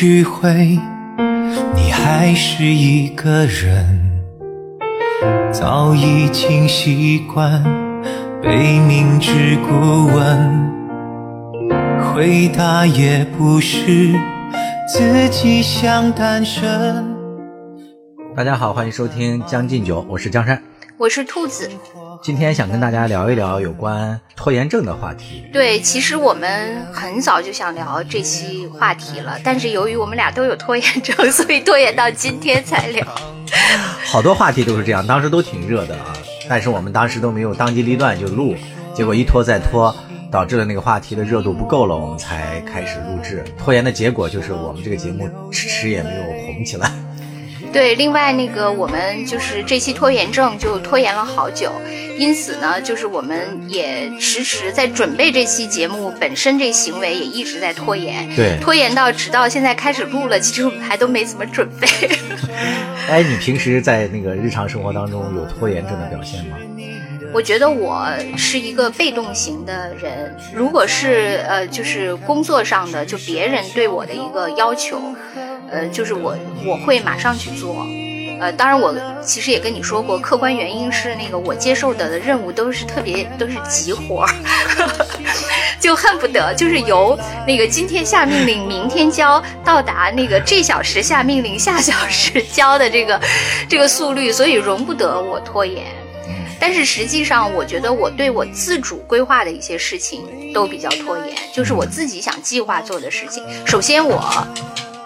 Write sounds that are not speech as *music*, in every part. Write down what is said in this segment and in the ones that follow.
聚会，你还是一个人，早已经习惯被明知故问，回答也不是自己想单身。大家好，欢迎收听《将进酒》，我是江山，我是兔子。今天想跟大家聊一聊有关拖延症的话题。对，其实我们很早就想聊这期话题了，但是由于我们俩都有拖延症，所以拖延到今天才聊。好多话题都是这样，当时都挺热的啊，但是我们当时都没有当机立断就录，结果一拖再拖，导致了那个话题的热度不够了，我们才开始录制。拖延的结果就是我们这个节目迟迟也没有红起来。对，另外那个我们就是这期拖延症就拖延了好久，因此呢，就是我们也迟迟在准备这期节目本身这行为也一直在拖延，对，拖延到直到现在开始录了，其实我们还都没怎么准备。*laughs* 哎，你平时在那个日常生活当中有拖延症的表现吗？我觉得我是一个被动型的人，如果是呃，就是工作上的，就别人对我的一个要求。呃，就是我我会马上去做，呃，当然我其实也跟你说过，客观原因是那个我接受的任务都是特别都是急活儿，*laughs* 就恨不得就是由那个今天下命令，明天交，到达那个这小时下命令，下小时交的这个这个速率，所以容不得我拖延。但是实际上，我觉得我对我自主规划的一些事情都比较拖延，就是我自己想计划做的事情。首先我。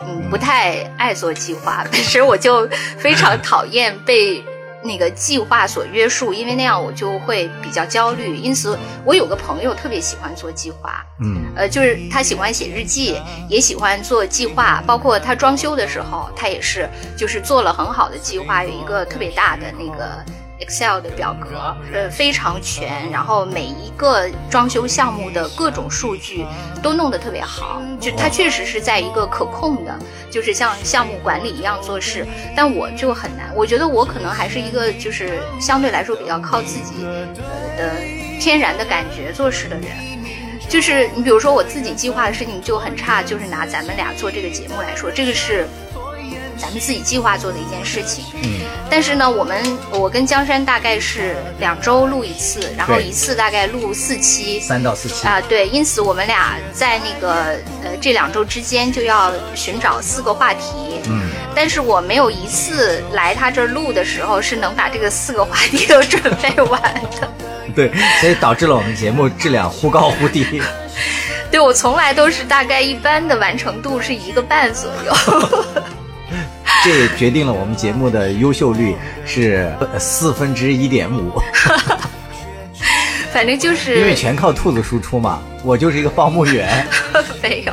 嗯，不太爱做计划，*laughs* 本身我就非常 *laughs* 讨厌被那个计划所约束，因为那样我就会比较焦虑。因此，我有个朋友特别喜欢做计划，嗯，呃，就是他喜欢写日记，也喜欢做计划，包括他装修的时候，他也是就是做了很好的计划，有一个特别大的那个。Excel 的表格，呃，非常全，然后每一个装修项目的各种数据都弄得特别好，就它确实是在一个可控的，就是像项目管理一样做事。但我就很难，我觉得我可能还是一个就是相对来说比较靠自己呃的天然的感觉做事的人。就是你比如说我自己计划的事情就很差，就是拿咱们俩做这个节目来说，这个是。咱们自己计划做的一件事情，嗯，但是呢，我们我跟江山大概是两周录一次，然后一次大概录四期，三到四期。啊，对，因此我们俩在那个呃这两周之间就要寻找四个话题，嗯，但是我没有一次来他这儿录的时候是能把这个四个话题都准备完的，*laughs* 对，所以导致了我们节目质量忽高忽低，*laughs* 对我从来都是大概一般的完成度是一个半左右。*laughs* 这也决定了我们节目的优秀率是四分之一点五，*laughs* 反正就是因为全靠兔子输出嘛，我就是一个报幕员。*laughs* 没有，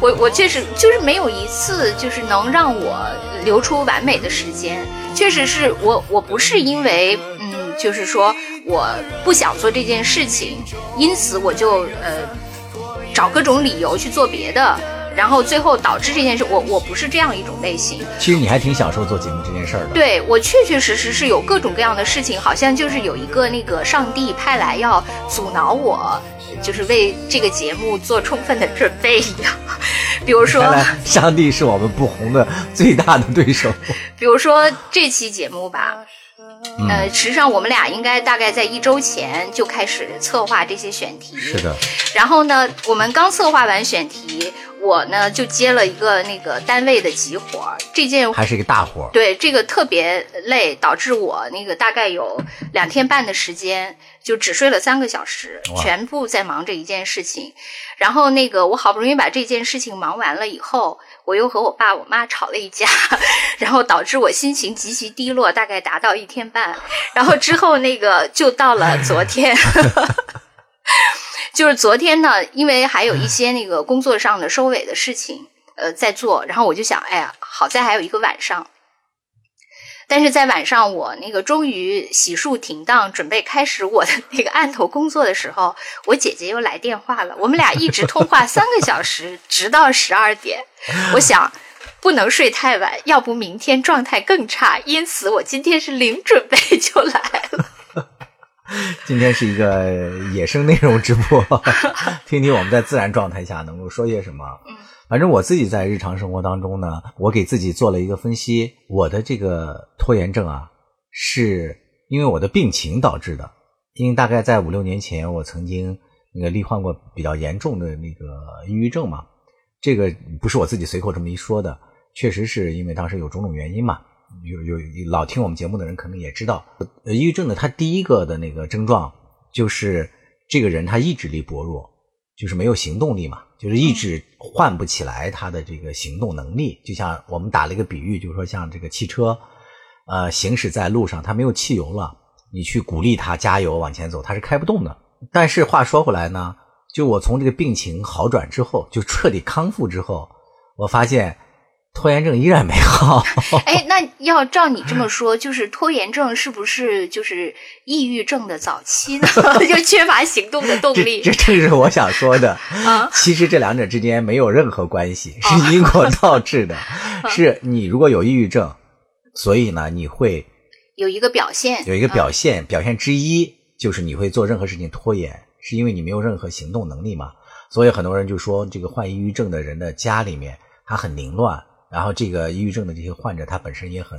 我我确实就是没有一次就是能让我留出完美的时间，确实是我我不是因为嗯，就是说我不想做这件事情，因此我就呃找各种理由去做别的。然后最后导致这件事，我我不是这样一种类型。其实你还挺享受做节目这件事儿的。对我确确实实是有各种各样的事情，好像就是有一个那个上帝派来要阻挠我，就是为这个节目做充分的准备一样。*laughs* 比如说，上帝是我们不红的最大的对手。*laughs* 比如说这期节目吧。呃，实际上我们俩应该大概在一周前就开始策划这些选题。是的。然后呢，我们刚策划完选题，我呢就接了一个那个单位的急活这件还是一个大活对，这个特别累，导致我那个大概有两天半的时间就只睡了三个小时，全部在忙这一件事情。然后那个我好不容易把这件事情忙完了以后。我又和我爸我妈吵了一架，*laughs* 然后导致我心情极其低落，大概达到一天半。然后之后那个就到了昨天，*laughs* 就是昨天呢，因为还有一些那个工作上的收尾的事情，呃，在做。然后我就想，哎呀，好在还有一个晚上。但是在晚上，我那个终于洗漱停当，准备开始我的那个案头工作的时候，我姐姐又来电话了。我们俩一直通话三个小时，直到十二点。我想不能睡太晚，要不明天状态更差。因此，我今天是零准备就来了。*laughs* 今天是一个野生内容直播，*laughs* 听听我们在自然状态下能够说些什么。反正我自己在日常生活当中呢，我给自己做了一个分析，我的这个拖延症啊，是因为我的病情导致的。因为大概在五六年前，我曾经那个罹患过比较严重的那个抑郁症嘛，这个不是我自己随口这么一说的，确实是因为当时有种种原因嘛。有有老听我们节目的人可能也知道，抑郁症的他第一个的那个症状就是这个人他意志力薄弱，就是没有行动力嘛，就是意志唤不起来他的这个行动能力。就像我们打了一个比喻，就是说像这个汽车，呃，行驶在路上，它没有汽油了，你去鼓励它加油往前走，它是开不动的。但是话说回来呢，就我从这个病情好转之后，就彻底康复之后，我发现。拖延症依然没好。*laughs* 哎，那要照你这么说，就是拖延症是不是就是抑郁症的早期呢？*laughs* 就缺乏行动的动力。这正是我想说的。啊，其实这两者之间没有任何关系，是因果倒置的。*laughs* 是你如果有抑郁症，所以呢，你会有一个表现，有一个表现，表现之一就是你会做任何事情拖延，是因为你没有任何行动能力嘛。所以很多人就说，这个患抑郁症的人的家里面他很凌乱。然后这个抑郁症的这些患者，他本身也很，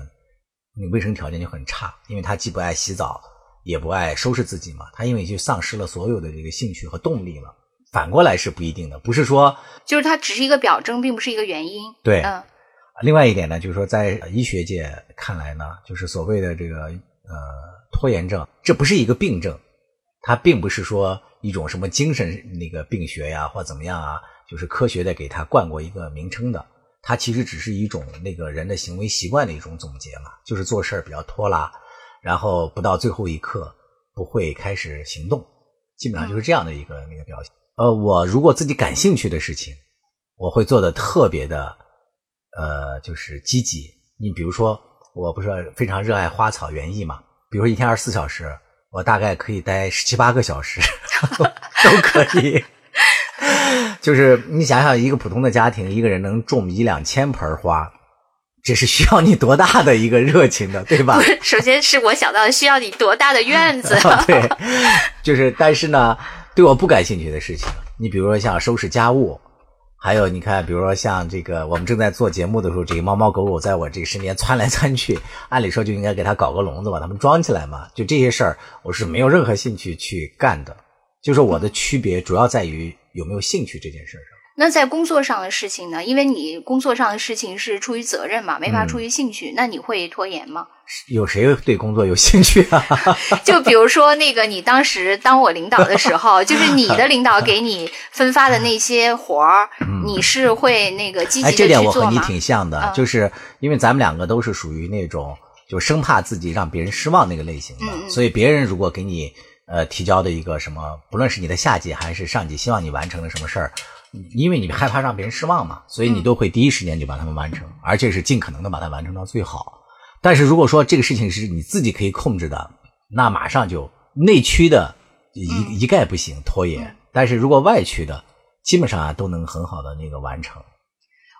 那卫生条件就很差，因为他既不爱洗澡，也不爱收拾自己嘛，他因为就丧失了所有的这个兴趣和动力了。反过来是不一定的，不是说就是它只是一个表征，并不是一个原因。对，嗯。另外一点呢，就是说在医学界看来呢，就是所谓的这个呃拖延症，这不是一个病症，它并不是说一种什么精神那个病学呀或怎么样啊，就是科学的给它冠过一个名称的。它其实只是一种那个人的行为习惯的一种总结嘛，就是做事儿比较拖拉，然后不到最后一刻不会开始行动，基本上就是这样的一个那个表现。呃，我如果自己感兴趣的事情，我会做的特别的，呃，就是积极。你比如说，我不是非常热爱花草园艺嘛，比如说一天二十四小时，我大概可以待十七八个小时，*laughs* 都可以。就是你想想，一个普通的家庭，一个人能种一两千盆花，这是需要你多大的一个热情的，*laughs* 对吧？首先是我想到需要你多大的院子。*laughs* 对，就是，但是呢，对我不感兴趣的事情，你比如说像收拾家务，还有你看，比如说像这个，我们正在做节目的时候，这个猫猫狗狗在我这个身边窜来窜去，按理说就应该给它搞个笼子，把它们装起来嘛。就这些事儿，我是没有任何兴趣去干的。就是我的区别主要在于。有没有兴趣这件事上？那在工作上的事情呢？因为你工作上的事情是出于责任嘛，没法出于兴趣。那你会拖延吗？有谁对工作有兴趣啊？*laughs* 就比如说那个，你当时当我领导的时候，就是你的领导给你分发的那些活儿，*laughs* 你是会那个积极的去做吗？这点我和你挺像的，就是因为咱们两个都是属于那种就生怕自己让别人失望那个类型的，所以别人如果给你。呃，提交的一个什么，不论是你的下级还是上级，希望你完成的什么事儿，因为你害怕让别人失望嘛，所以你都会第一时间就把它们完成，而且是尽可能的把它完成到最好。但是如果说这个事情是你自己可以控制的，那马上就内驱的一一概不行，拖延。但是如果外驱的，基本上啊都能很好的那个完成。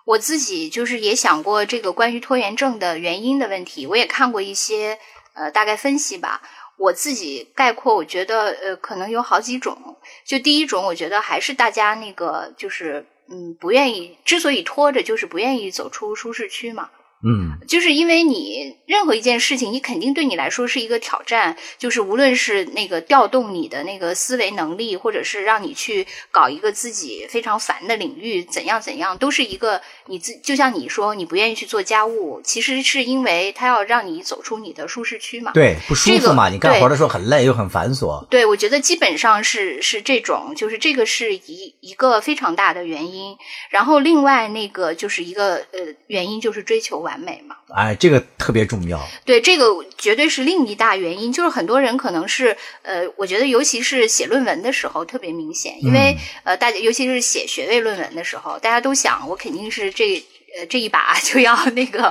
我自己就是也想过这个关于拖延症的原因的问题，我也看过一些呃大概分析吧。我自己概括，我觉得呃，可能有好几种。就第一种，我觉得还是大家那个就是嗯，不愿意，之所以拖着，就是不愿意走出舒适区嘛。嗯，就是因为你任何一件事情，你肯定对你来说是一个挑战。就是无论是那个调动你的那个思维能力，或者是让你去搞一个自己非常烦的领域，怎样怎样，都是一个你自就像你说你不愿意去做家务，其实是因为他要让你走出你的舒适区嘛。对，不舒服嘛。你干活的时候很累又很繁琐。对，我觉得基本上是是这种，就是这个是一一个非常大的原因。然后另外那个就是一个呃原因，就是追求完。完美嘛？哎，这个特别重要。对，这个绝对是另一大原因。就是很多人可能是，呃，我觉得尤其是写论文的时候特别明显，因为呃，大家尤其是写学位论文的时候，大家都想我肯定是这呃这一把就要那个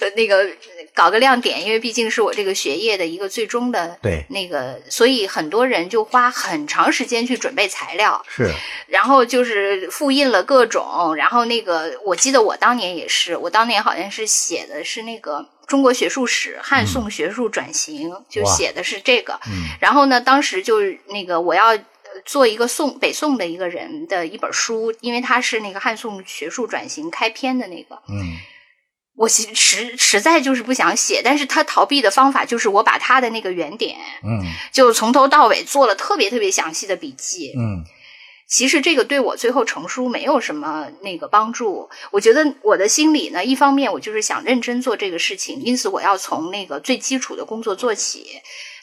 呃那个。搞个亮点，因为毕竟是我这个学业的一个最终的对。那个，所以很多人就花很长时间去准备材料，是，然后就是复印了各种，然后那个我记得我当年也是，我当年好像是写的是那个中国学术史汉宋学术转型，就写的是这个，然后呢，当时就是那个我要做一个宋北宋的一个人的一本书，因为他是那个汉宋学术转型开篇的那个，嗯我其实实在就是不想写，但是他逃避的方法就是我把他的那个原点，嗯就从头到尾做了特别特别详细的笔记。嗯其实这个对我最后成书没有什么那个帮助。我觉得我的心里呢，一方面我就是想认真做这个事情，因此我要从那个最基础的工作做起。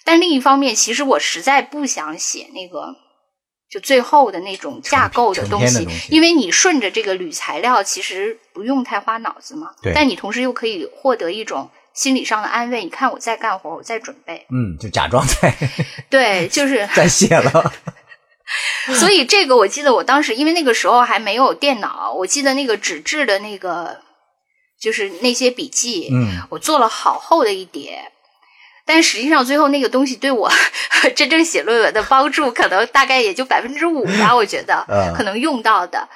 但另一方面，其实我实在不想写那个就最后的那种架构的东西，因为你顺着这个铝材料，其实不用太花脑子嘛。对但你同时又可以获得一种心理上的安慰。你看我在干活，我在准备，嗯，就假装在 *laughs* 对，就是在写了。所以这个我记得我当时，因为那个时候还没有电脑，我记得那个纸质的那个就是那些笔记，嗯我做了好厚的一叠。但实际上，最后那个东西对我 *laughs* 真正写论文的帮助，可能大概也就百分之五吧。我觉得嗯可能用到的，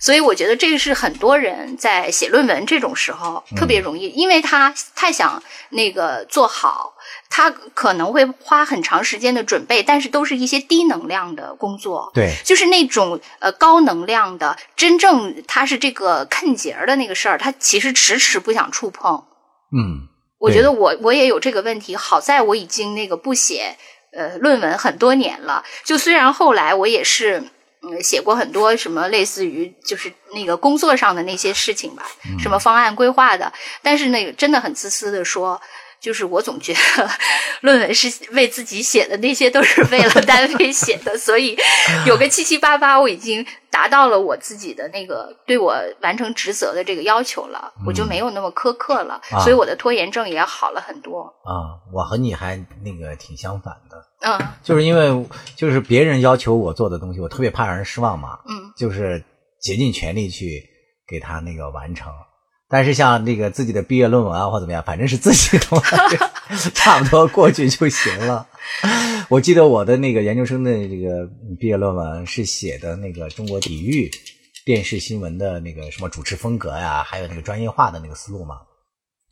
所以我觉得这个是很多人在写论文这种时候特别容易，因为他太想那个做好，他可能会花很长时间的准备，但是都是一些低能量的工作。对，就是那种呃高能量的，真正他是这个坑节儿的那个事儿，他其实迟迟不想触碰。嗯我觉得我我也有这个问题，好在我已经那个不写呃论文很多年了。就虽然后来我也是嗯写过很多什么类似于就是那个工作上的那些事情吧，什么方案规划的，但是那个真的很自私的说。就是我总觉得论文是为自己写的，那些都是为了单位写的，*laughs* 所以有个七七八八，我已经达到了我自己的那个对我完成职责的这个要求了，我就没有那么苛刻了，啊所以我的拖延症也好了很多。啊，我和你还那个挺相反的，嗯 *laughs* 就是因为就是别人要求我做的东西，我特别怕让人失望嘛，嗯就是竭尽全力去给他那个完成。但是像那个自己的毕业论文啊或怎么样，反正是自己的嘛，*laughs* 差不多过去就行了。我记得我的那个研究生的这个毕业论文是写的那个中国体育电视新闻的那个什么主持风格呀，还有那个专业化的那个思路嘛。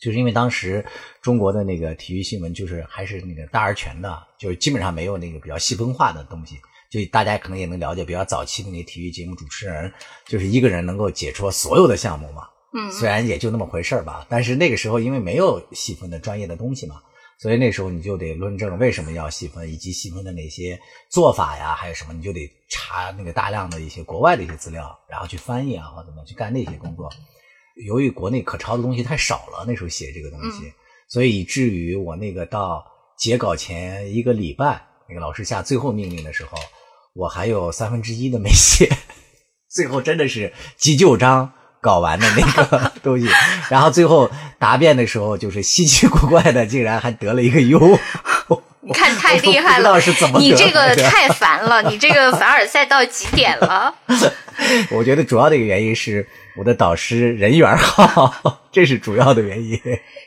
就是因为当时中国的那个体育新闻就是还是那个大而全的，就是基本上没有那个比较细分化的东西。就大家可能也能了解，比较早期的那体育节目主持人，就是一个人能够解说所有的项目嘛。嗯虽然也就那么回事儿吧，但是那个时候因为没有细分的专业的东西嘛，所以那时候你就得论证为什么要细分，以及细分的哪些做法呀，还有什么，你就得查那个大量的一些国外的一些资料，然后去翻译啊，或者怎么样去干那些工作。由于国内可抄的东西太少了，那时候写这个东西，所以以至于我那个到截稿前一个礼拜，那个老师下最后命令的时候，我还有三分之一的没写，*laughs* 最后真的是急救章搞完的那个 *laughs* 东西，然后最后答辩的时候，就是稀奇古怪的，竟然还得了一个优。*laughs* 你看太厉害了道是怎么，你这个太烦了，*laughs* 你这个凡尔赛到极点了。我觉得主要的一个原因是我的导师人缘好，这是主要的原因。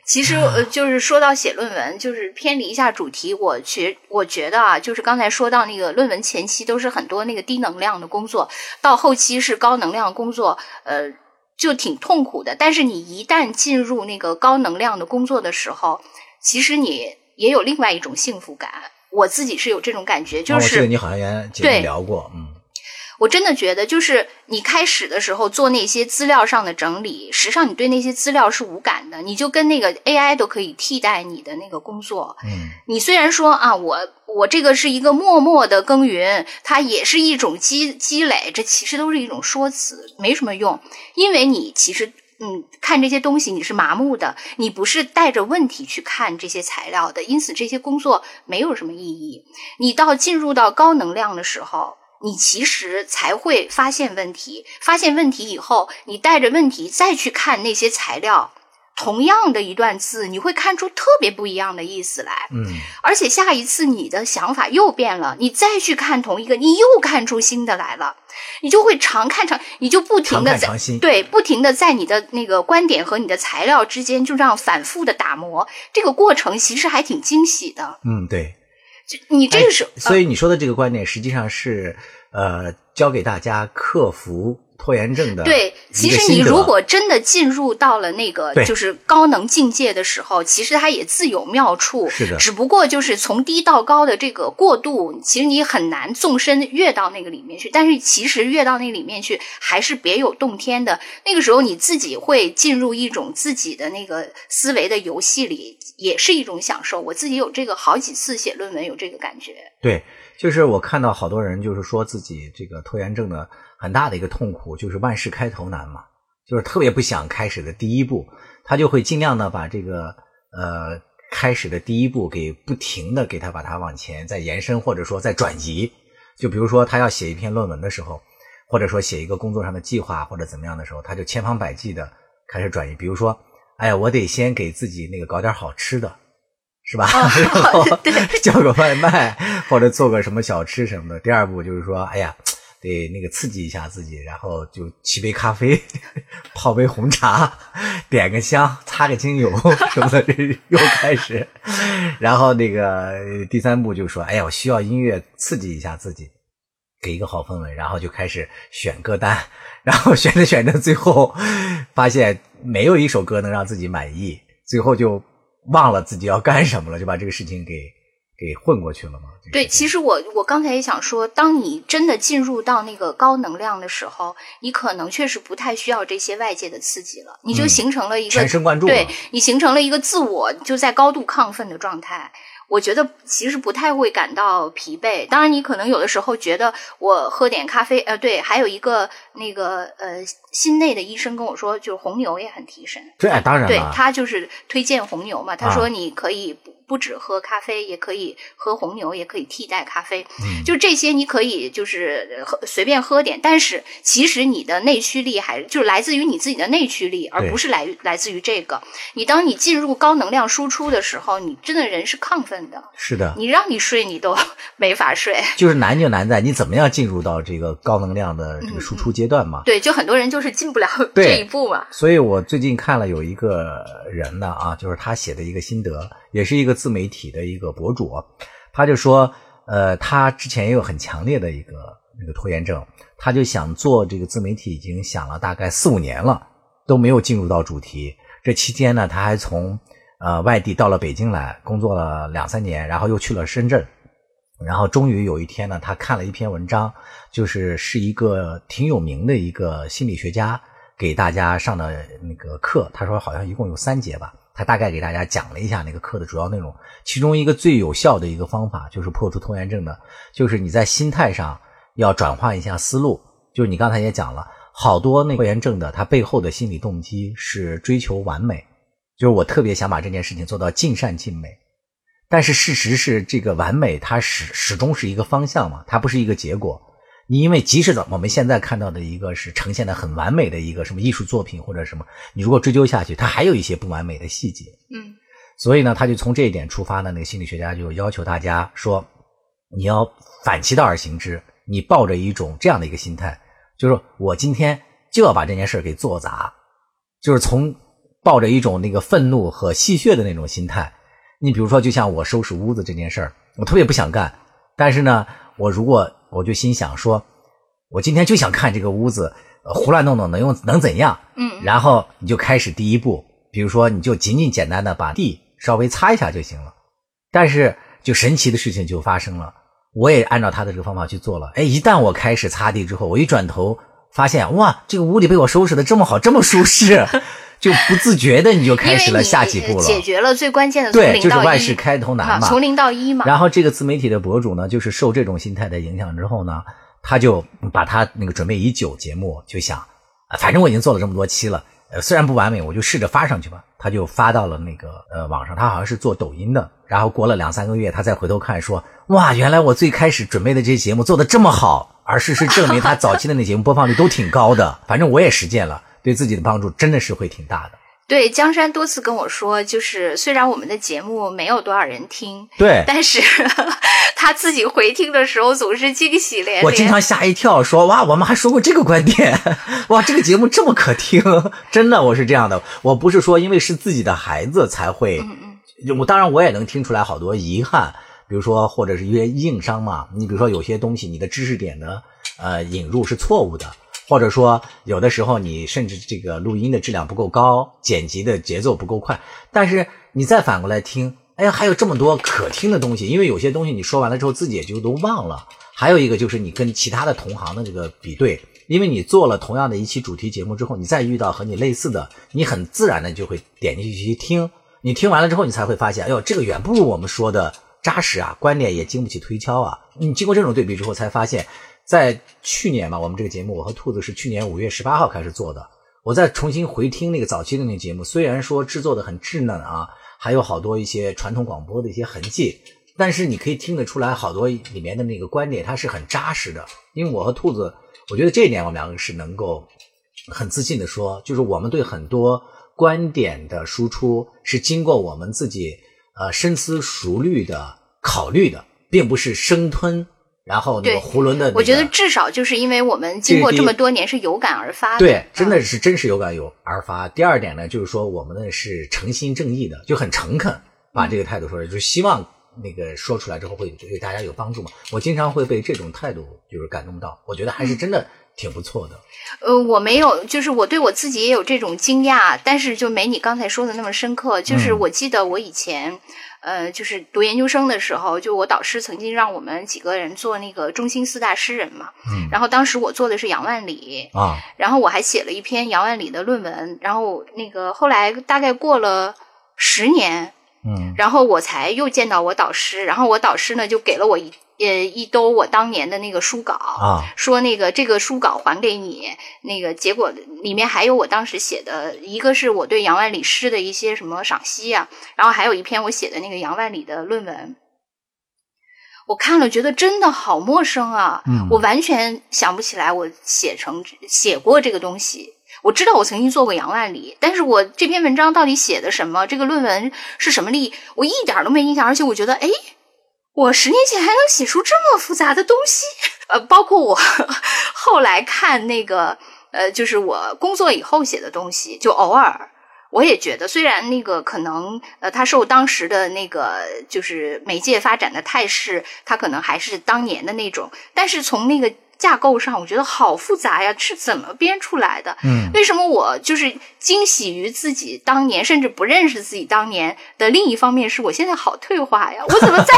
其实呃，就是说到写论文，就是偏离一下主题。我觉我觉得啊，就是刚才说到那个论文前期都是很多那个低能量的工作，到后期是高能量工作，呃，就挺痛苦的。但是你一旦进入那个高能量的工作的时候，其实你也有另外一种幸福感。我自己是有这种感觉，就哦我记得是你好像原节目对聊过，嗯我真的觉得，就是你开始的时候做那些资料上的整理，实际上你对那些资料是无感的，你就跟那个 AI 都可以替代你的那个工作。嗯你虽然说啊，我我这个是一个默默的耕耘，它也是一种积积累，这其实都是一种说辞，没什么用，因为你其实。嗯，看这些东西你是麻木的，你不是带着问题去看这些材料的，因此这些工作没有什么意义。你到进入到高能量的时候，你其实才会发现问题。发现问题以后，你带着问题再去看那些材料，同样的一段字，你会看出特别不一样的意思来。嗯而且下一次你的想法又变了，你再去看同一个，你又看出新的来了，你就会常看常，你就不停的在对，不停的在你的那个观点和你的材料之间就这样反复的打磨，这个过程其实还挺惊喜的。嗯，对。就你这个是，所以你说的这个观点，实际上是呃教给大家克服拖延症的对，其实你如果真的进入到了那个就是高能境界的时候，其实它也自有妙处。是的，只不过就是从低到高的这个过渡，其实你很难纵身跃到那个里面去。但是其实跃到那里面去，还是别有洞天的。那个时候你自己会进入一种自己的那个思维的游戏里，也是一种享受。我自己有这个好几次写论文有这个感觉。对，就是我看到好多人就是说自己这个拖延症的。很大的一个痛苦就是万事开头难嘛，就是特别不想开始的第一步，他就会尽量的把这个呃开始的第一步给不停的给他把它往前再延伸，或者说再转移。就比如说他要写一篇论文的时候，或者说写一个工作上的计划或者怎么样的时候，他就千方百计的开始转移。比如说，哎呀，我得先给自己那个搞点好吃的，是吧？*laughs* 然后叫个外卖或者做个什么小吃什么的。第二步就是说，哎呀。得那个刺激一下自己，然后就沏杯咖啡，*laughs* 泡杯红茶，*laughs* 点个香，擦个精油 *laughs* 什么的，又开始。然后那个第三步就说：“哎呀，我需要音乐刺激一下自己，给一个好氛围。”然后就开始选歌单，然后选着选着，最后发现没有一首歌能让自己满意，最后就忘了自己要干什么了，就把这个事情给。给混过去了吗？对，其实我我刚才也想说，当你真的进入到那个高能量的时候，你可能确实不太需要这些外界的刺激了，你就形成了一个全神贯注，对你形成了一个自我就在高度亢奋的状态。我觉得其实不太会感到疲惫，当然你可能有的时候觉得我喝点咖啡，呃，对，还有一个那个呃心内的医生跟我说，就是红牛也很提神。对，当然，对他就是推荐红牛嘛，他说你可以不不止喝咖啡，也可以喝红牛，也可以替代咖啡。嗯，就这些你可以就是喝随便喝点，但是其实你的内驱力还就是来自于你自己的内驱力，而不是来来自于这个。你当你进入高能量输出的时候，你真的人是亢奋的。是的，你让你睡，你都 *laughs* 没法睡。就是难就难在你怎么样进入到这个高能量的这个输出阶段嘛？对，就很多人就是进不了这一步嘛。所以我最近看了有一个人呢啊，就是他写的一个心得，也是一个自媒体的一个博主，他就说，呃，他之前也有很强烈的一个那个拖延症，他就想做这个自媒体，已经想了大概四五年了，都没有进入到主题。这期间呢，他还从。呃，外地到了北京来工作了两三年，然后又去了深圳，然后终于有一天呢，他看了一篇文章，就是是一个挺有名的一个心理学家给大家上的那个课。他说好像一共有三节吧，他大概给大家讲了一下那个课的主要内容。其中一个最有效的一个方法，就是破除拖延症的，就是你在心态上要转换一下思路。就是你刚才也讲了，好多那拖延症的他背后的心理动机是追求完美。就是我特别想把这件事情做到尽善尽美，但是事实是，这个完美它始始终是一个方向嘛，它不是一个结果。你因为即使我们现在看到的一个是呈现的很完美的一个什么艺术作品或者什么，你如果追究下去，它还有一些不完美的细节。嗯，所以呢，他就从这一点出发呢，那个心理学家就要求大家说，你要反其道而行之，你抱着一种这样的一个心态，就是我今天就要把这件事给做砸，就是从。抱着一种那个愤怒和戏谑的那种心态，你比如说，就像我收拾屋子这件事儿，我特别不想干，但是呢，我如果我就心想说，我今天就想看这个屋子胡乱弄弄能用能怎样？嗯，然后你就开始第一步，比如说你就仅仅简单的把地稍微擦一下就行了，但是就神奇的事情就发生了，我也按照他的这个方法去做了，哎，一旦我开始擦地之后，我一转头发现，哇，这个屋里被我收拾的这么好，这么舒适。就不自觉的你就开始了下几步了，解决了最关键的对，就是万事开头难嘛，从零到一嘛。然后这个自媒体的博主呢，就是受这种心态的影响之后呢，他就把他那个准备已久节目就想，反正我已经做了这么多期了，呃，虽然不完美，我就试着发上去吧。他就发到了那个呃网上，他好像是做抖音的。然后过了两三个月，他再回头看说，哇，原来我最开始准备的这些节目做的这么好。而事实证明，他早期的那节目播放率都挺高的。反正我也实践了。对自己的帮助真的是会挺大的。对，江山多次跟我说，就是虽然我们的节目没有多少人听，对，但是 *laughs* 他自己回听的时候总是惊喜连连。我经常吓一跳，说哇，我们还说过这个观点，*laughs* 哇，这个节目这么可听，真的，我是这样的。我不是说因为是自己的孩子才会，嗯嗯，我当然我也能听出来好多遗憾，比如说或者是一些硬伤嘛。你比如说有些东西，你的知识点的呃引入是错误的。或者说有的时候你甚至这个录音的质量不够高，剪辑的节奏不够快，但是你再反过来听，哎呀，还有这么多可听的东西，因为有些东西你说完了之后自己也就都忘了。还有一个就是你跟其他的同行的这个比对，因为你做了同样的一期主题节目之后，你再遇到和你类似的，你很自然的就会点进去去听。你听完了之后，你才会发现，哎呦，这个远不如我们说的扎实啊，观点也经不起推敲啊。你经过这种对比之后，才发现。在去年嘛，我们这个节目，我和兔子是去年五月十八号开始做的。我再重新回听那个早期的那个节目，虽然说制作的很稚嫩啊，还有好多一些传统广播的一些痕迹，但是你可以听得出来，好多里面的那个观点它是很扎实的。因为我和兔子，我觉得这一点我们两个是能够很自信的说，就是我们对很多观点的输出是经过我们自己呃深思熟虑的考虑的，并不是生吞。然后那个囫囵的，我觉得至少就是因为我们经过这么多年是有感而发的，对，真的是真是有感有而发。第二点呢，就是说我们呢是诚心正义的，就很诚恳，把这个态度说出来，就希望那个说出来之后会对大家有帮助嘛。我经常会被这种态度就是感动到，我觉得还是真的挺不错的。呃，我没有，就是我对我自己也有这种惊讶，但是就没你刚才说的那么深刻。就是我记得我以前。呃，就是读研究生的时候，就我导师曾经让我们几个人做那个中心四大诗人嘛。嗯。然后当时我做的是杨万里啊，然后我还写了一篇杨万里的论文。然后那个后来大概过了十年，嗯，然后我才又见到我导师，然后我导师呢就给了我一。呃，一兜我当年的那个书稿啊，说那个这个书稿还给你，那个结果里面还有我当时写的，一个是我对杨万里诗的一些什么赏析啊，然后还有一篇我写的那个杨万里的论文，我看了觉得真的好陌生啊，我完全想不起来我写成写过这个东西，我知道我曾经做过杨万里，但是我这篇文章到底写的什么，这个论文是什么例，我一点都没印象，而且我觉得哎。我十年前还能写出这么复杂的东西，呃，包括我后来看那个，呃，就是我工作以后写的东西，就偶尔我也觉得，虽然那个可能，呃，它受当时的那个就是媒介发展的态势，它可能还是当年的那种，但是从那个。架构上我觉得好复杂呀，是怎么编出来的？嗯，为什么我就是惊喜于自己当年，甚至不认识自己当年的另一方面是我现在好退化呀？*laughs* 我怎么再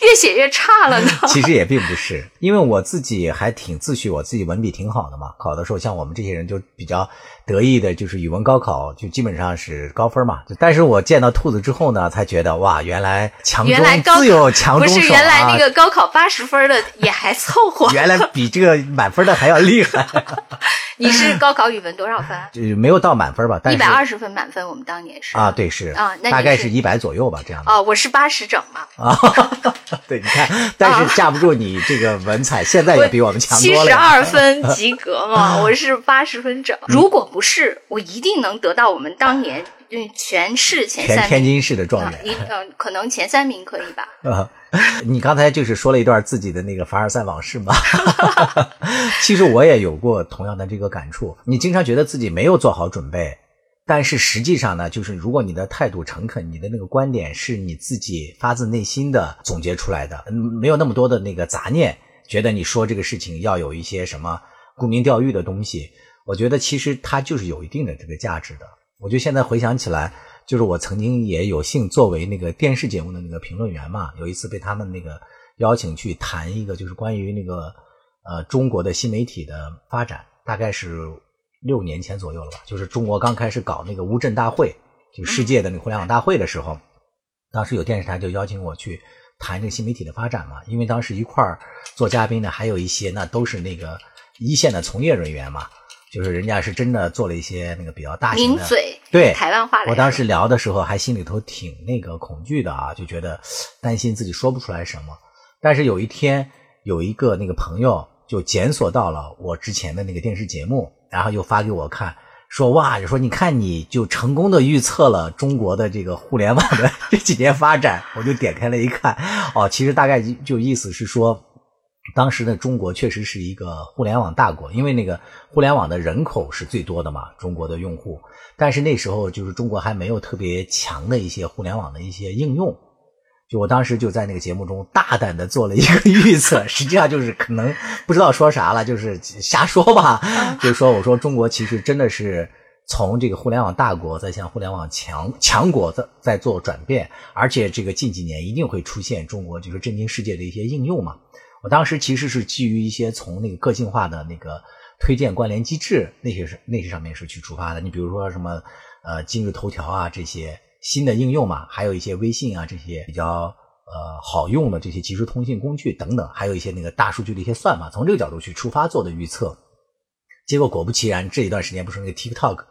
越写越差了呢？*laughs* 其实也并不是，因为我自己还挺自诩我自己文笔挺好的嘛。考的时候像我们这些人就比较得意的，就是语文高考就基本上是高分嘛。但是我见到兔子之后呢，才觉得哇，原来强中自有强中手啊！不是原来那个高考八十分的也还凑合，*laughs* 原来比这个。满分的还要厉害。*laughs* 你是高考语文多少分？*laughs* 就没有到满分吧，一百二十分满分。我们当年是啊，对是啊，大概是一百左右吧，这样。哦，我是八十整嘛。啊，对，你看，但是架不住你这个文采，现在也比我们强多了。七十二分及格嘛，我是八十分整。如果不是，我一定能得到我们当年全市前三，全天津市的状元。你呃，可能前三名可以吧？啊。*laughs* 你刚才就是说了一段自己的那个凡尔赛往事嘛，*laughs* 其实我也有过同样的这个感触。你经常觉得自己没有做好准备，但是实际上呢，就是如果你的态度诚恳，你的那个观点是你自己发自内心的总结出来的，没有那么多的那个杂念，觉得你说这个事情要有一些什么沽名钓誉的东西，我觉得其实它就是有一定的这个价值的。我就现在回想起来。就是我曾经也有幸作为那个电视节目的那个评论员嘛，有一次被他们那个邀请去谈一个，就是关于那个呃中国的新媒体的发展，大概是六年前左右了吧。就是中国刚开始搞那个乌镇大会，就世界的那个互联网大会的时候，当时有电视台就邀请我去谈这个新媒体的发展嘛。因为当时一块儿做嘉宾的还有一些那都是那个一线的从业人员嘛。就是人家是真的做了一些那个比较大型的，对台湾话。我当时聊的时候还心里头挺那个恐惧的啊，就觉得担心自己说不出来什么。但是有一天有一个那个朋友就检索到了我之前的那个电视节目，然后又发给我看，说哇，就说你看你就成功的预测了中国的这个互联网的 *laughs* 这几年发展。我就点开了一看，哦，其实大概就意思是说。当时的中国确实是一个互联网大国，因为那个互联网的人口是最多的嘛，中国的用户。但是那时候就是中国还没有特别强的一些互联网的一些应用，就我当时就在那个节目中大胆的做了一个 *laughs* 预测，实际上就是可能不知道说啥了，就是瞎说吧。*laughs* 就是说，我说中国其实真的是从这个互联网大国在向互联网强强国在在做转变，而且这个近几年一定会出现中国就是震惊世界的一些应用嘛。我当时其实是基于一些从那个个性化的那个推荐关联机制那些是那些上面是去出发的。你比如说什么呃今日头条啊这些。新的应用嘛，还有一些微信啊这些比较呃好用的这些即时通信工具等等，还有一些那个大数据的一些算法，从这个角度去出发做的预测。结果果不其然，这一段时间不是那个 TikTok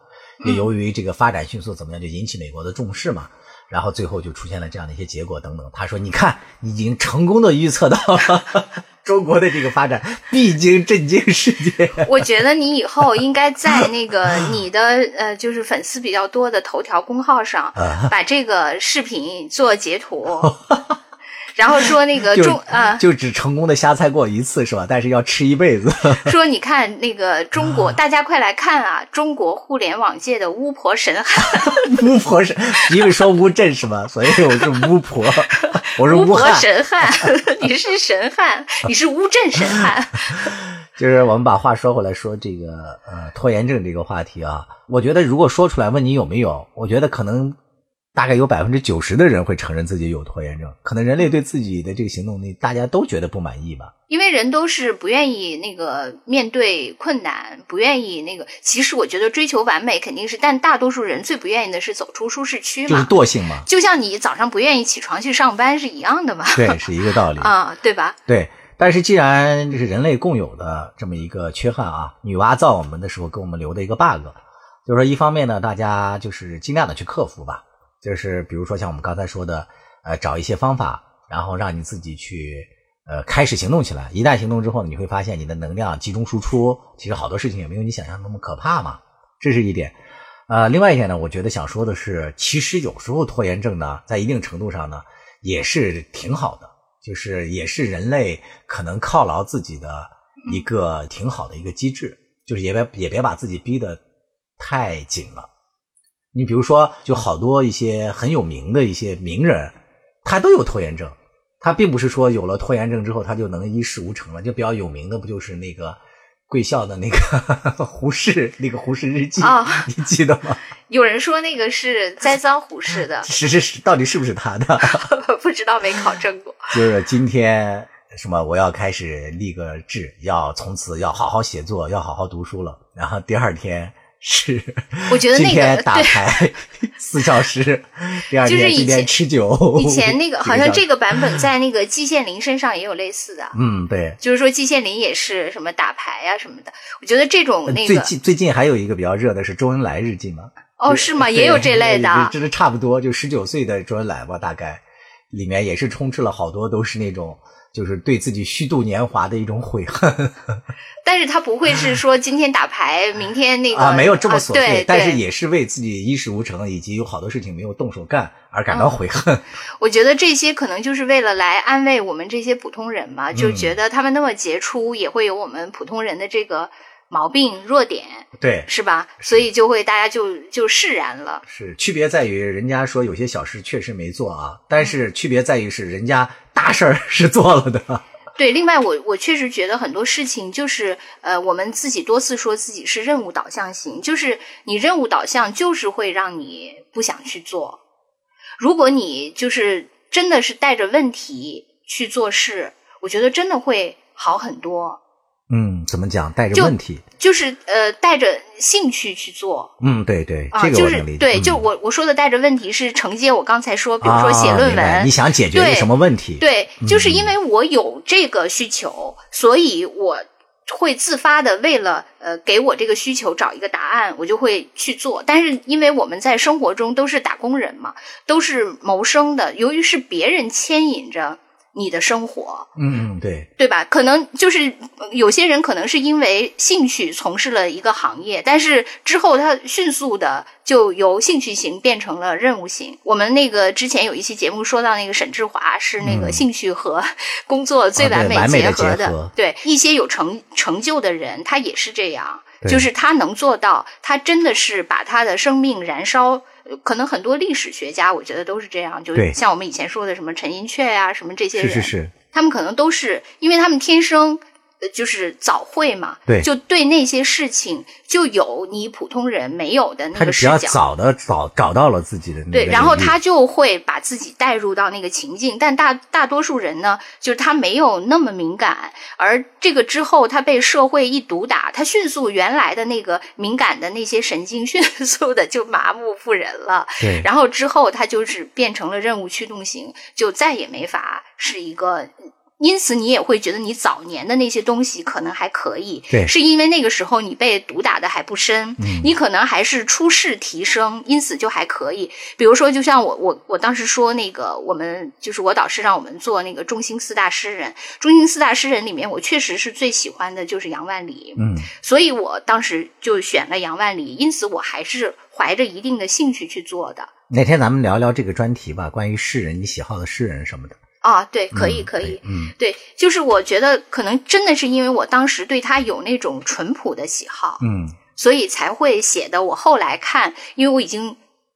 也由于这个发展迅速，怎么样就引起美国的重视嘛，然后最后就出现了这样的一些结果等等。他说：“你看，你已经成功的预测到了。*laughs* ”中国的这个发展必经震惊世界。我觉得你以后应该在那个你的呃，就是粉丝比较多的头条公号上，把这个视频做截图。*laughs* 然后说那个 *laughs* 中啊，就只成功的瞎猜过一次是吧？但是要吃一辈子。*laughs* 说你看那个中国，大家快来看啊！中国互联网界的巫婆神汉。*laughs* 巫婆神，因为说乌镇是吧？所以我是巫婆，我是巫婆神汉。你是神汉，你是乌镇神汉。就是我们把话说回来，说这个呃拖延症这个话题啊，我觉得如果说出来问你有没有，我觉得可能。大概有百分之九十的人会承认自己有拖延症，可能人类对自己的这个行动力，大家都觉得不满意吧？因为人都是不愿意那个面对困难，不愿意那个。其实我觉得追求完美肯定是，但大多数人最不愿意的是走出舒适区嘛，就是惰性嘛。就像你早上不愿意起床去上班是一样的嘛。对，是一个道理 *laughs* 啊，对吧？对。但是既然这是人类共有的这么一个缺憾啊，女娲造我们的时候给我们留的一个 bug，就是说一方面呢，大家就是尽量的去克服吧。就是比如说像我们刚才说的，呃，找一些方法，然后让你自己去，呃，开始行动起来。一旦行动之后，你会发现你的能量集中输出，其实好多事情也没有你想象那么可怕嘛。这是一点。呃，另外一点呢，我觉得想说的是，其实有时候拖延症呢，在一定程度上呢，也是挺好的，就是也是人类可能犒劳自己的一个挺好的一个机制，就是也别也别把自己逼得太紧了。你比如说，就好多一些很有名的一些名人，他都有拖延症。他并不是说有了拖延症之后，他就能一事无成了。就比较有名的，不就是那个贵校的那个 *laughs* 胡适那个《胡适日记》啊？你记得吗？*laughs* 有人说那个是栽赃胡适的，*laughs* 是是是，到底是不是他的？不知道，没考证过。就是今天什么，我要开始立个志，要从此要好好写作，要好好读书了。然后第二天。是，*laughs* 我觉得那个打牌 *laughs* 四小时，第二天今天吃酒。以前那个 *laughs* 好像这个版本在那个季羡林身上也有类似的。嗯，对，就是说季羡林也是什么打牌呀什么的。我觉得这种那个最近最近还有一个比较热的是周恩来日记嘛。哦，是吗？也有这类的。这是差不多，就十九岁的周恩来吧，大概里面也是充斥了好多都是那种。就是对自己虚度年华的一种悔恨，*laughs* 但是他不会是说今天打牌，明天那个啊，没有这么琐碎，但是也是为自己一事无成以及有好多事情没有动手干而感到悔恨。*laughs* 我觉得这些可能就是为了来安慰我们这些普通人嘛，就觉得他们那么杰出，也会有我们普通人的这个。毛病弱点，对，是吧？所以就会大家就就释然了。是区别在于，人家说有些小事确实没做啊，但是区别在于是人家大事儿是做了的。对，另外我我确实觉得很多事情就是呃，我们自己多次说自己是任务导向型，就是你任务导向就是会让你不想去做。如果你就是真的是带着问题去做事，我觉得真的会好很多。嗯，怎么讲？带着问题，就是呃，带着兴趣去做。嗯，对对，这个我能理解。对，就我我说的带着问题是承接我刚才说，比如说写论文，你想解决一个什么问题？对，就是因为我有这个需求，所以我会自发的为了呃给我这个需求找一个答案，我就会去做。但是因为我们在生活中都是打工人嘛，都是谋生的，由于是别人牵引着。你的生活，嗯，对，对吧？可能就是有些人可能是因为兴趣从事了一个行业，但是之后他迅速的就由兴趣型变成了任务型。我们那个之前有一期节目说到那个沈志华是那个兴趣和 *laughs* 工作最完美结合的，对一些有成成就的人，他也是这样。就是他能做到，他真的是把他的生命燃烧。呃可能很多历史学家，我觉得都是这样，就是像我们以前说的什么陈寅恪呀、什么这些人，是是是，他们可能都是因为他们天生呃就是早会嘛，对就对那些事情就有你普通人没有的那他是比较个视角。早的找找到了自己的那个对，然后他就会把自己带入到那个情境，但大大多数人呢，就是他没有那么敏感，而这个之后他被社会一毒打，他迅速原来的那个敏感的那些神经 *laughs* 迅速的就麻木不仁了。对然后之后他就是变成了任务驱动型，就再也没法是一个。因此，你也会觉得你早年的那些东西可能还可以，对是因为那个时候你被毒打的还不深，嗯你可能还是初试提升，因此就还可以。比如说，就像我我我当时说那个，我们就是我导师让我们做那个中兴四大诗人，中兴四大诗人里面，我确实是最喜欢的就是杨万里，嗯，所以我当时就选了杨万里，因此我还是怀着一定的兴趣去做的。哪天咱们聊聊这个专题吧，关于诗人，你喜好的诗人什么的。啊，对，可以，嗯可以，嗯，对，就是我觉得可能真的是因为我当时对他有那种淳朴的喜好，嗯，所以才会写的。我后来看，因为我已经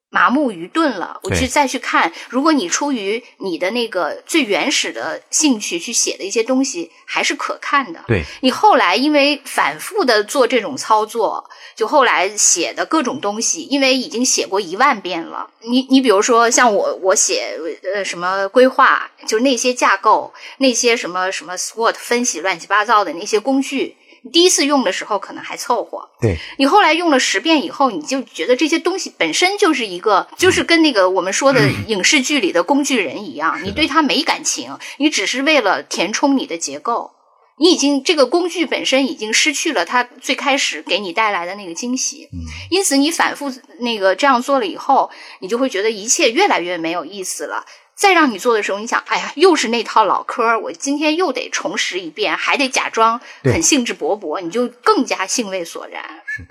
麻木愚钝了，我去再去看，如果你出于你的那个最原始的兴趣去写的一些东西，还是可看的。对，你后来因为反复的做这种操作，就后来写的各种东西，因为已经写过一万遍了。你你比如说像我我写呃什么规划，就那些架构，那些什么什么 SWOT 分析乱七八糟的那些工具，你第一次用的时候可能还凑合，对，你后来用了十遍以后，你就觉得这些东西本身就是一个，就是跟那个我们说的影视剧里的工具人一样，你对它没感情，你只是为了填充你的结构。你已经这个工具本身已经失去了它最开始给你带来的那个惊喜，因此你反复那个这样做了以后，你就会觉得一切越来越没有意思了。再让你做的时候，你想，哎呀，又是那套老嗑儿，我今天又得重拾一遍，还得假装很兴致勃勃，你就更加兴味索然。是的，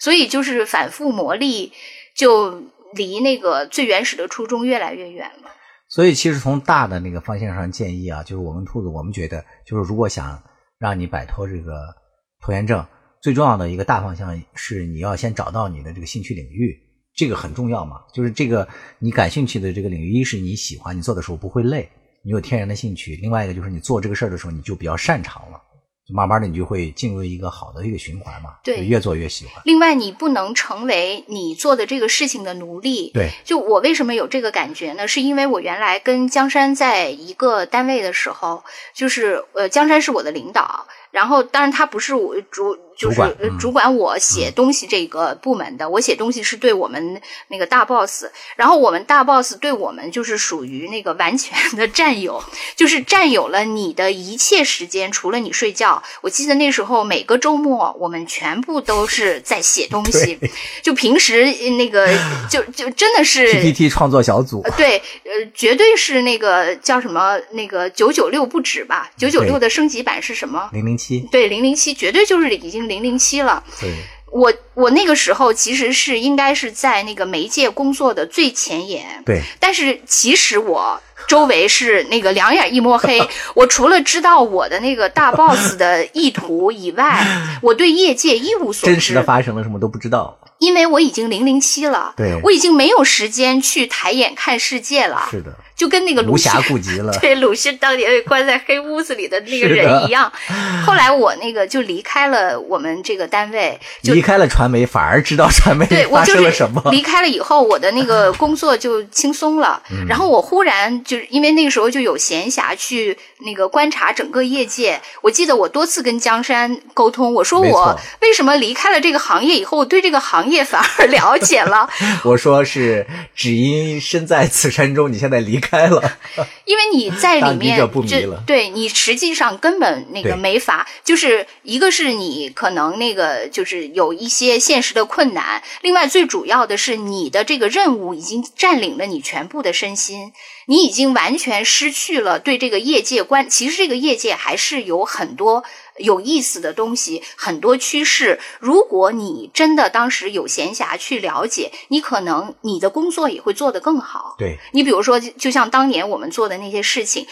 所以就是反复磨砺，就离那个最原始的初衷越来越远了。所以其实从大的那个方向上建议啊，就是我们兔子，我们觉得就是如果想让你摆脱这个拖延症，最重要的一个大方向是你要先找到你的这个兴趣领域，这个很重要嘛。就是这个你感兴趣的这个领域，一是你喜欢，你做的时候不会累，你有天然的兴趣；另外一个就是你做这个事儿的时候，你就比较擅长了，就慢慢的你就会进入一个好的一个循环嘛，对就越做越喜欢。另外，你不能成为你做的这个事情的奴隶。对，就我为什么有这个感觉呢？是因为我原来跟江山在一个单位的时候，就是呃，江山是我的领导，然后当然他不是我主，就是主管我写东西这个部门的，我写东西是对我们那个大 boss，然后我们大 boss 对我们就是属于那个完全的占有，就是占有了你的一切时间，除了你睡觉。我记得那时候每个周末我们全部都是在写东西，就平时呃那个就就真的是 PPT 创作小组，对，呃，绝对是那个叫什么那个九九六不止吧？九九六的升级版是什么？零零七，对，零零七绝对就是已经零零七了。对，我我那个时候其实是应该是在那个媒介工作的最前沿，对，但是其实我周围是那个两眼一摸黑，*laughs* 我除了知道我的那个大 boss 的意图以外，*laughs* 我对业界一无所知。真实的，发生了什么都不知道。因为我已经零零七了，对我已经没有时间去抬眼看世界了，是的，就跟那个鲁迅顾及了。*laughs* 对鲁迅当年被关在黑屋子里的那个人一样。*laughs* 后来我那个就离开了我们这个单位，就离开了传媒，反而知道传媒发对我就是生了什么。离开了以后，我的那个工作就轻松了。嗯然后我忽然就是因为那个时候就有闲暇去那个观察整个业界。我记得我多次跟江山沟通，我说我为什么离开了这个行业以后，我对这个行业反而了解了。*laughs* 我说是，只因身在此山中，你现在离开了。*laughs* 因为你在里面这对你实际上根本那个没法，就是一个是你可能那个就是有一些现实的困难，另外最主要的是你的这个任务已经占领了你全部的身心，你已经完全失去了对这个业界关。其实这个业界还是有很多有意思的东西，很多趋势。如果你真的当时有闲暇去了解，你可能你的工作也会做得更好。对你比如说，就就像当年我们做的那些事情，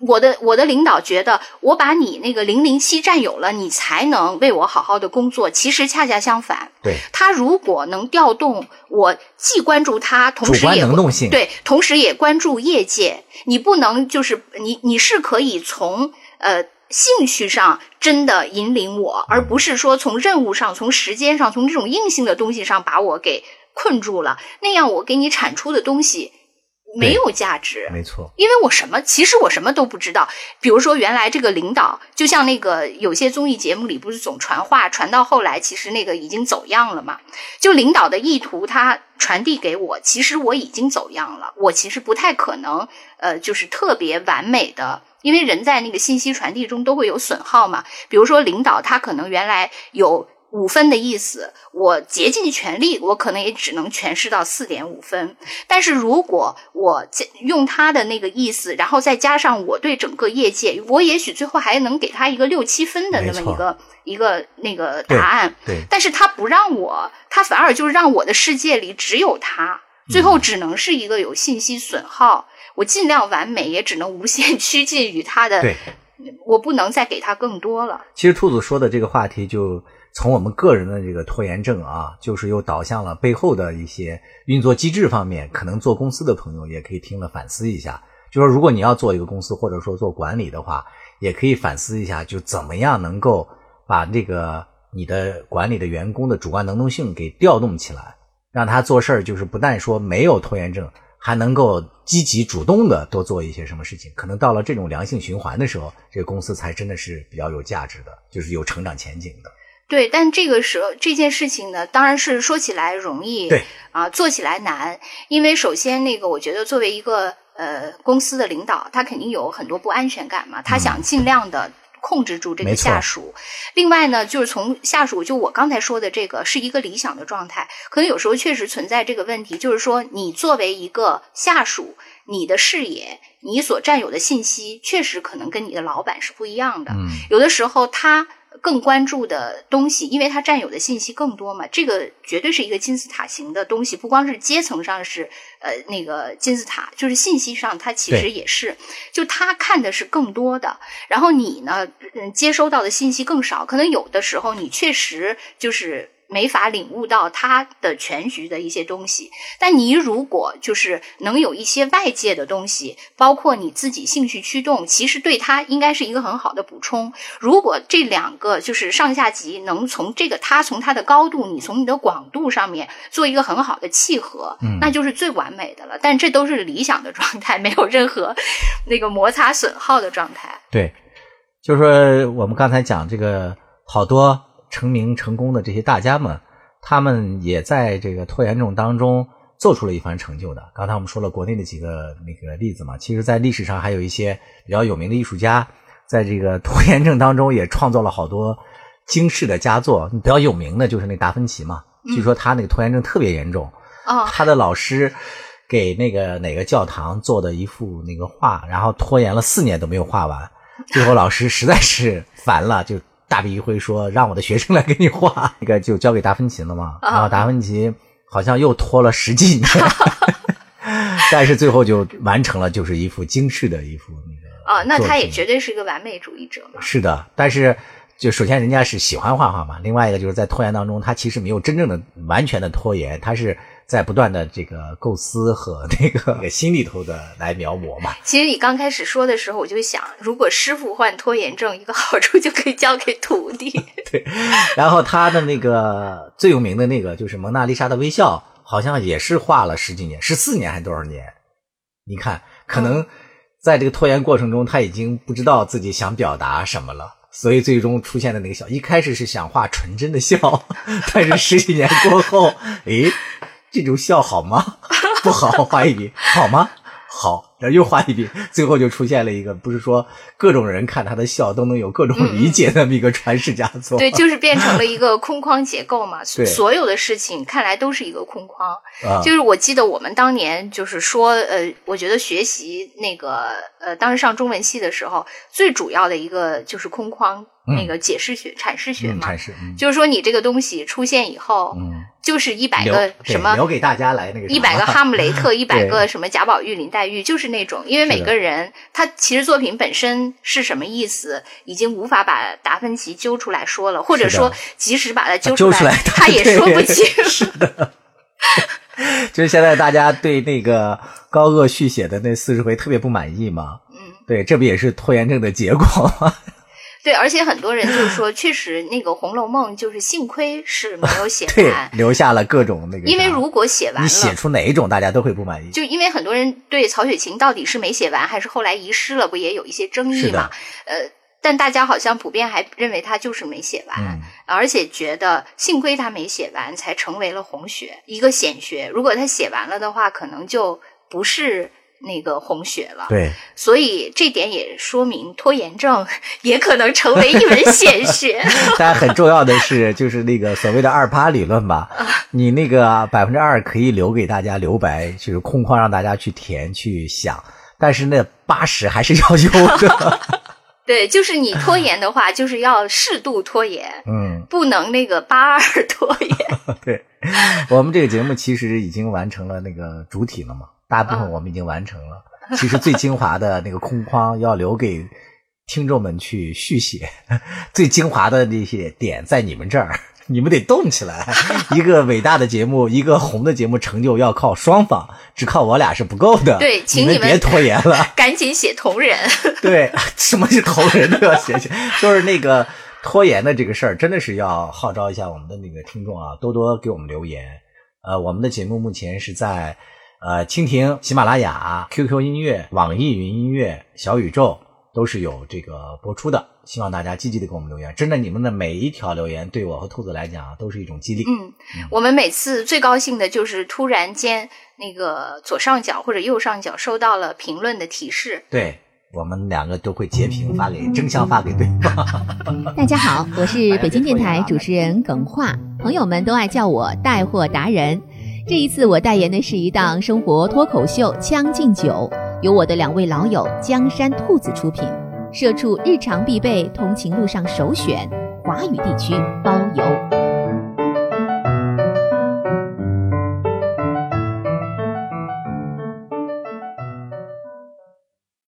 我的我的领导觉得我把你那个零零七占有了，你才能为我好好的工作。其实恰恰相反，对，他如果能调动我，既关注他，同时也能动性，对，同时也关注业界。你不能就是你你是可以从呃兴趣上真的引领我，而不是说从任务上、从时间上、从这种硬性的东西上把我给困住了。那样我给你产出的东西没有价值。没错，因为我什么，其实我什么都不知道。比如说，原来这个领导，就像那个有些综艺节目里不是总传话，传到后来，其实那个已经走样了嘛。就领导的意图，他传递给我，其实我已经走样了。我其实不太可能，呃，就是特别完美的，因为人在那个信息传递中都会有损耗嘛。比如说，领导他可能原来有。五分的意思，我竭尽全力，我可能也只能诠释到四点五分。但是如果我用他的那个意思，然后再加上我对整个业界，我也许最后还能给他一个六七分的那么一个一个那个答案。对，但是他不让我，他反而就是让我的世界里只有他，最后只能是一个有信息损耗。我尽量完美，也只能无限 *laughs* 趋近于他的。对，我不能再给他更多了。其实兔子说的这个话题就。从我们个人的这个拖延症啊，就是又导向了背后的一些运作机制方面，可能做公司的朋友也可以听了反思一下。就说如果你要做一个公司，或者说做管理的话，也可以反思一下，就怎么样能够把这个你的管理的员工的主观能动性给调动起来，让他做事儿就是不但说没有拖延症，还能够积极主动的多做一些什么事情。可能到了这种良性循环的时候，这个公司才真的是比较有价值的，就是有成长前景的。对，但这个时候这件事情呢，当然是说起来容易，对啊，做起来难。因为首先，那个我觉得作为一个呃公司的领导，他肯定有很多不安全感嘛，他想尽量的控制住这个下属。另外呢，就是从下属，就我刚才说的这个是一个理想的状态，可能有时候确实存在这个问题，就是说你作为一个下属，你的视野，你所占有的信息，确实可能跟你的老板是不一样的。嗯，有的时候他。更关注的东西，因为它占有的信息更多嘛，这个绝对是一个金字塔型的东西，不光是阶层上是呃那个金字塔，就是信息上它其实也是，就他看的是更多的，然后你呢，嗯，接收到的信息更少，可能有的时候你确实就是。没法领悟到他的全局的一些东西，但你如果就是能有一些外界的东西，包括你自己兴趣驱动，其实对他应该是一个很好的补充。如果这两个就是上下级能从这个他从他的高度，你从你的广度上面做一个很好的契合，嗯，那就是最完美的了。但这都是理想的状态，没有任何那个摩擦损耗的状态。对，就是说我们刚才讲这个好多。成名成功的这些大家们，他们也在这个拖延症当中做出了一番成就的。刚才我们说了国内的几个那个例子嘛，其实，在历史上还有一些比较有名的艺术家，在这个拖延症当中也创造了好多惊世的佳作。比较有名的就是那达芬奇嘛，据说他那个拖延症特别严重，他的老师给那个哪个教堂做的一幅那个画，然后拖延了四年都没有画完，最后老师实在是烦了，就。大笔一挥说：“让我的学生来给你画，*laughs* 那个就交给达芬奇了嘛。然后达芬奇好像又拖了十几年，*laughs* 但是最后就完成了，就是一幅精致的一幅那个。哦，那他也绝对是一个完美主义者嘛。是的，但是就首先人家是喜欢画画嘛，另外一个就是在拖延当中，他其实没有真正的完全的拖延，他是。在不断的这个构思和那个心里头的来描摹嘛。其实你刚开始说的时候，我就想，如果师傅患拖延症，一个好处就可以交给徒弟。*laughs* 对，然后他的那个最有名的那个就是蒙娜丽莎的微笑，好像也是画了十几年，十四年还多少年？你看，可能在这个拖延过程中，他已经不知道自己想表达什么了，所以最终出现的那个笑，一开始是想画纯真的笑，*laughs* 但是十几年过后，诶。这种笑好吗？*laughs* 不好，画一笔好吗？好，然后又画一笔，最后就出现了一个，不是说各种人看他的笑都能有各种理解的那么一个传世佳作。对，就是变成了一个空框结构嘛。*laughs* 对，所有的事情看来都是一个空框。啊，就是我记得我们当年就是说，呃，我觉得学习那个呃，当时上中文系的时候，最主要的一个就是空框那个解释学、阐释学嗯，嘛，阐释，嗯就是说你这个东西出现以后，嗯，就是一百个什么留给大家来那个一百个哈姆雷特，*laughs* 一百个什么贾宝玉、林黛玉，就是那种，因为每个人他其实作品本身是什么意思，已经无法把达芬奇揪出来说了，或者说即使把他揪揪出来他也说不 *laughs* 清。就是现在大家对那个高鹗续写的那四十回特别不满意嘛，嗯，对，这不也是拖延症的结果吗？对，而且很多人就是说，确实那个《红楼梦》就是幸亏是没有写 *laughs* 对完，，留下了各种那个，因为如果写完你写。出哪一种，大家都会不满意。就因为很多人对曹雪芹到底是没写完，还是后来遗失了，不也有一些争议嘛？呃，但大家好像普遍还认为他就是没写完。嗯，而且觉得幸亏他没写完，才成为了红学一个显学。如果他写完了的话，可能就不是那个红血了。对，所以这点也说明拖延症也可能成为一门显学。*laughs* 但很重要的是，就是那个所谓的二八理论吧，你那个百分之二可以留给大家留白，就是空框让大家去填去想，但是那八十还是要有的。*laughs* 对，就是你拖延的话，就是要适度拖延，嗯，不能那个八二拖延。*laughs* 对，我们这个节目其实已经完成了那个主体了嘛，大部分我们已经完成了。其实最精华的那个空框要留给听众们去续写，*laughs* 最精华的那些点在你们这儿，*laughs* 你们得动起来。*laughs* 一个伟大的节目，一个红的节目成就要靠双方，只靠我俩是不够的。对请你们你别拖延了。赶紧写同人。对，什么是同人都要写写，就是那个拖延的这个事儿，真的是要号召一下我们的那个听众啊，多多给我们留言。呃，我们的节目目前是在呃蜻蜓、喜马拉雅、QQ 音乐、网易云音乐、小宇宙都是有这个播出的。希望大家积极的给我们留言，真的，你们的每一条留言对我和兔子来讲啊都是一种激励。嗯，我们每次最高兴的就是突然间那个左上角或者右上角收到了评论的提示。对我们两个都会截屏发给，争相发给对方。*laughs* 大家好，我是北京电台主持人耿化，朋友们都爱叫我带货达人。这一次我代言的是一档生活脱口秀《将进酒》，由我的两位老友江山兔子出品，社畜日常必备，通勤路上首选，华语地区包邮。